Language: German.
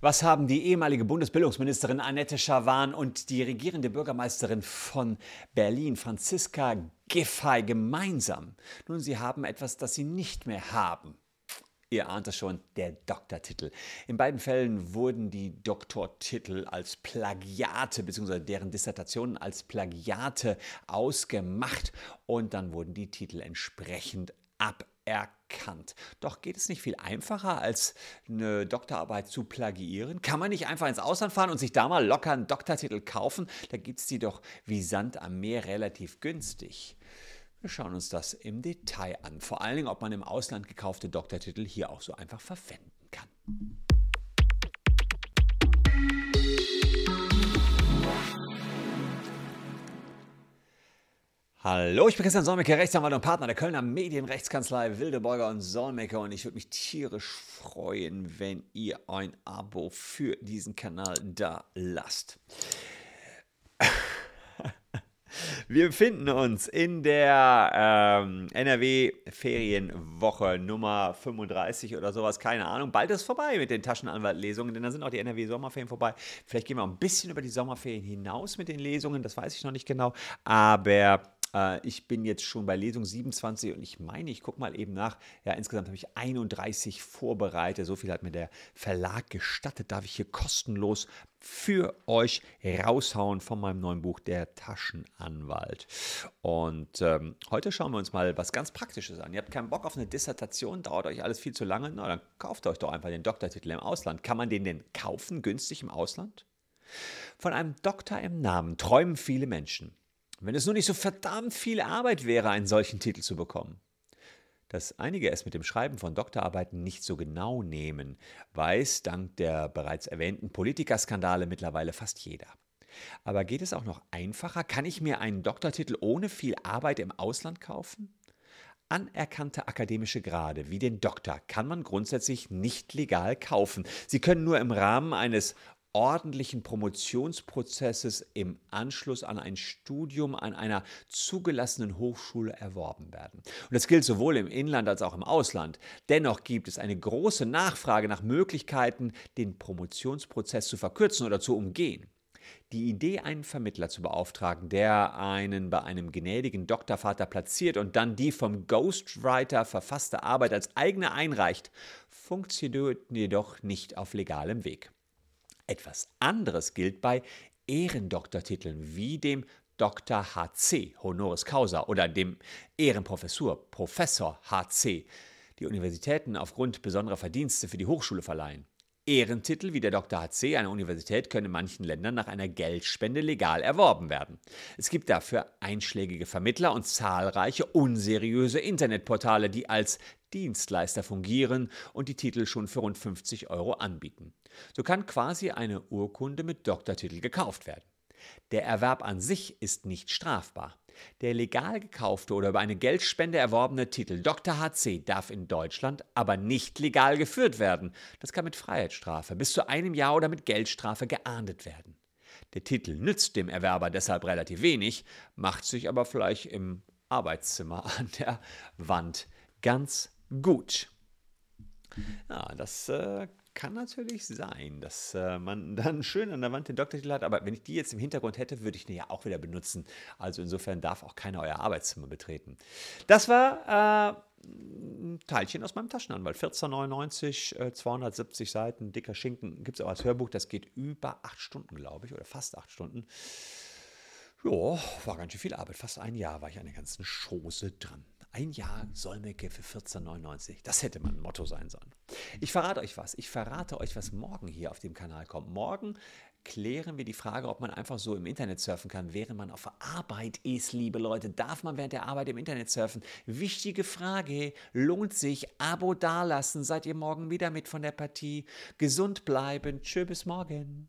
Was haben die ehemalige Bundesbildungsministerin Annette Schawan und die regierende Bürgermeisterin von Berlin, Franziska Giffey, gemeinsam? Nun, sie haben etwas, das sie nicht mehr haben. Ihr ahnt es schon, der Doktortitel. In beiden Fällen wurden die Doktortitel als Plagiate bzw. deren Dissertationen als Plagiate ausgemacht und dann wurden die Titel entsprechend aberkannt. Doch geht es nicht viel einfacher, als eine Doktorarbeit zu plagiieren? Kann man nicht einfach ins Ausland fahren und sich da mal locker einen Doktortitel kaufen? Da gibt es die doch wie Sand am Meer relativ günstig. Wir schauen uns das im Detail an. Vor allen Dingen, ob man im Ausland gekaufte Doktortitel hier auch so einfach verwenden kann. Hallo, ich bin Christian Solmecke, Rechtsanwalt und Partner der Kölner Medienrechtskanzlei Wildeborger und Solmecke und ich würde mich tierisch freuen, wenn ihr ein Abo für diesen Kanal da lasst. Wir befinden uns in der ähm, NRW-Ferienwoche Nummer 35 oder sowas, keine Ahnung. Bald ist vorbei mit den Taschenanwaltlesungen, denn dann sind auch die NRW-Sommerferien vorbei. Vielleicht gehen wir auch ein bisschen über die Sommerferien hinaus mit den Lesungen, das weiß ich noch nicht genau. Aber äh, ich bin jetzt schon bei Lesung 27 und ich meine, ich gucke mal eben nach. Ja, insgesamt habe ich 31 vorbereitet. So viel hat mir der Verlag gestattet. Darf ich hier kostenlos für euch raushauen von meinem neuen Buch Der Taschenanwalt. Und ähm, heute schauen wir uns mal was ganz Praktisches an. Ihr habt keinen Bock auf eine Dissertation, dauert euch alles viel zu lange. Na, dann kauft euch doch einfach den Doktortitel im Ausland. Kann man den denn kaufen, günstig im Ausland? Von einem Doktor im Namen träumen viele Menschen. Wenn es nur nicht so verdammt viel Arbeit wäre, einen solchen Titel zu bekommen. Dass einige es mit dem Schreiben von Doktorarbeiten nicht so genau nehmen, weiß dank der bereits erwähnten Politikerskandale mittlerweile fast jeder. Aber geht es auch noch einfacher? Kann ich mir einen Doktortitel ohne viel Arbeit im Ausland kaufen? Anerkannte akademische Grade wie den Doktor kann man grundsätzlich nicht legal kaufen. Sie können nur im Rahmen eines ordentlichen Promotionsprozesses im Anschluss an ein Studium an einer zugelassenen Hochschule erworben werden. Und das gilt sowohl im Inland als auch im Ausland. Dennoch gibt es eine große Nachfrage nach Möglichkeiten, den Promotionsprozess zu verkürzen oder zu umgehen. Die Idee, einen Vermittler zu beauftragen, der einen bei einem gnädigen Doktorvater platziert und dann die vom Ghostwriter verfasste Arbeit als eigene einreicht, funktioniert jedoch nicht auf legalem Weg. Etwas anderes gilt bei Ehrendoktortiteln wie dem Dr. HC, Honoris Causa, oder dem Ehrenprofessur, Professor HC, die Universitäten aufgrund besonderer Verdienste für die Hochschule verleihen. Ehrentitel wie der Dr. HC einer Universität können in manchen Ländern nach einer Geldspende legal erworben werden. Es gibt dafür einschlägige Vermittler und zahlreiche unseriöse Internetportale, die als Dienstleister fungieren und die Titel schon für rund 50 Euro anbieten. So kann quasi eine Urkunde mit Doktortitel gekauft werden. Der Erwerb an sich ist nicht strafbar. Der legal gekaufte oder über eine Geldspende erworbene Titel Dr. HC darf in Deutschland aber nicht legal geführt werden. Das kann mit Freiheitsstrafe bis zu einem Jahr oder mit Geldstrafe geahndet werden. Der Titel nützt dem Erwerber deshalb relativ wenig, macht sich aber vielleicht im Arbeitszimmer an der Wand ganz gut. Ja, das äh, kann natürlich sein, dass äh, man dann schön an der Wand den Doktortitel hat, aber wenn ich die jetzt im Hintergrund hätte, würde ich den ja auch wieder benutzen. Also insofern darf auch keiner euer Arbeitszimmer betreten. Das war äh, ein Teilchen aus meinem Taschenanwalt. 14,99, äh, 270 Seiten, dicker Schinken. Gibt es auch als Hörbuch, das geht über acht Stunden, glaube ich, oder fast acht Stunden. Ja, war ganz schön viel Arbeit. Fast ein Jahr war ich an der ganzen Chose dran. Ein Jahr Solmecke für 14,99. Das hätte mein Motto sein sollen. Ich verrate euch was. Ich verrate euch, was morgen hier auf dem Kanal kommt. Morgen klären wir die Frage, ob man einfach so im Internet surfen kann, während man auf Arbeit ist, liebe Leute. Darf man während der Arbeit im Internet surfen? Wichtige Frage. Lohnt sich? Abo dalassen. Seid ihr morgen wieder mit von der Partie? Gesund bleiben. Tschö, bis morgen.